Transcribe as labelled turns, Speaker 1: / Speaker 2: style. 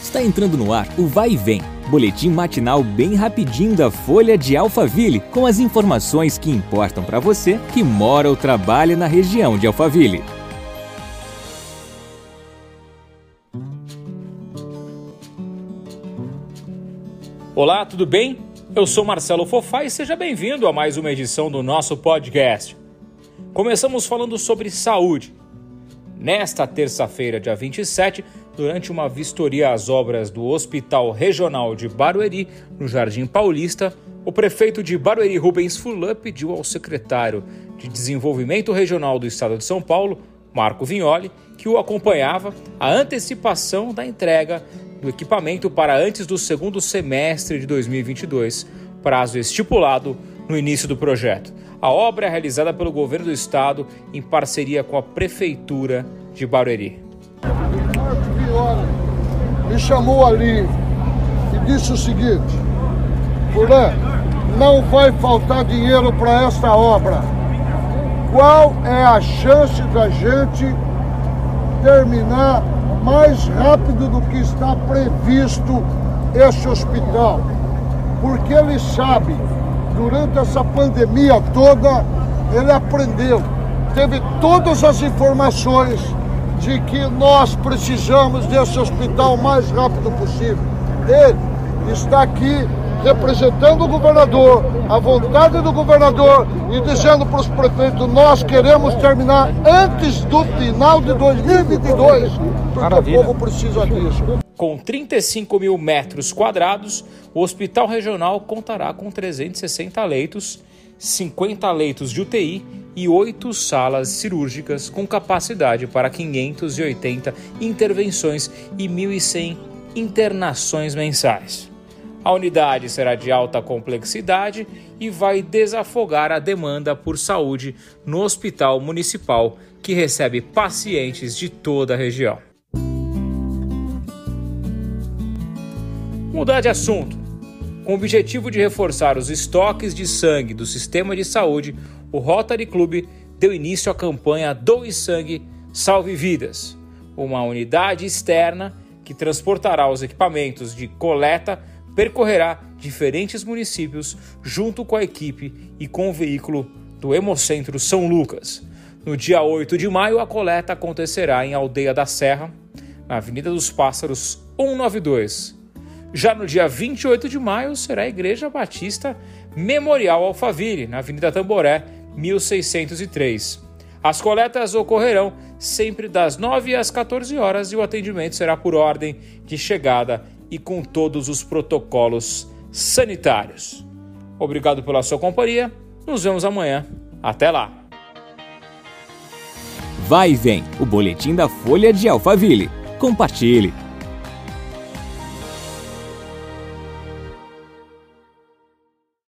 Speaker 1: Está entrando no ar o Vai e Vem, boletim matinal bem rapidinho da Folha de Alphaville, com as informações que importam para você que mora ou trabalha na região de Alphaville.
Speaker 2: Olá, tudo bem? Eu sou Marcelo Fofá e seja bem-vindo a mais uma edição do nosso podcast. Começamos falando sobre saúde. Nesta terça-feira, dia 27, durante uma vistoria às obras do Hospital Regional de Barueri, no Jardim Paulista, o prefeito de Barueri, Rubens Furlan, pediu ao secretário de Desenvolvimento Regional do Estado de São Paulo, Marco Vignoli, que o acompanhava, a antecipação da entrega do equipamento para antes do segundo semestre de 2022, prazo estipulado no início do projeto. A obra é realizada pelo governo do estado em parceria com a prefeitura de Barueri.
Speaker 3: Me chamou ali e disse o seguinte: Fulano, não vai faltar dinheiro para esta obra. Qual é a chance da gente terminar mais rápido do que está previsto esse hospital? Porque ele sabe, durante essa pandemia toda, ele aprendeu, teve todas as informações de que nós precisamos desse hospital o mais rápido possível. Ele está aqui representando o governador, a vontade do governador e dizendo para os prefeitos: nós queremos terminar antes do final de 2022, porque Maravilha. o povo precisa disso.
Speaker 2: Com 35 mil metros quadrados, o Hospital Regional contará com 360 leitos, 50 leitos de UTI e oito salas cirúrgicas com capacidade para 580 intervenções e 1.100 internações mensais. A unidade será de alta complexidade e vai desafogar a demanda por saúde no Hospital Municipal, que recebe pacientes de toda a região. Mudar de assunto. Com o objetivo de reforçar os estoques de sangue do sistema de saúde, o Rotary Club deu início à campanha Doe Sangue, Salve Vidas, uma unidade externa que transportará os equipamentos de coleta, percorrerá diferentes municípios junto com a equipe e com o veículo do Hemocentro São Lucas. No dia 8 de maio, a coleta acontecerá em Aldeia da Serra, na Avenida dos Pássaros 192. Já no dia 28 de maio, será a Igreja Batista Memorial Alphaville, na Avenida Tamboré, 1603. As coletas ocorrerão sempre das 9 às 14 horas e o atendimento será por ordem de chegada e com todos os protocolos sanitários. Obrigado pela sua companhia. Nos vemos amanhã. Até lá.
Speaker 1: Vai vem o boletim da Folha de Alphaville. Compartilhe.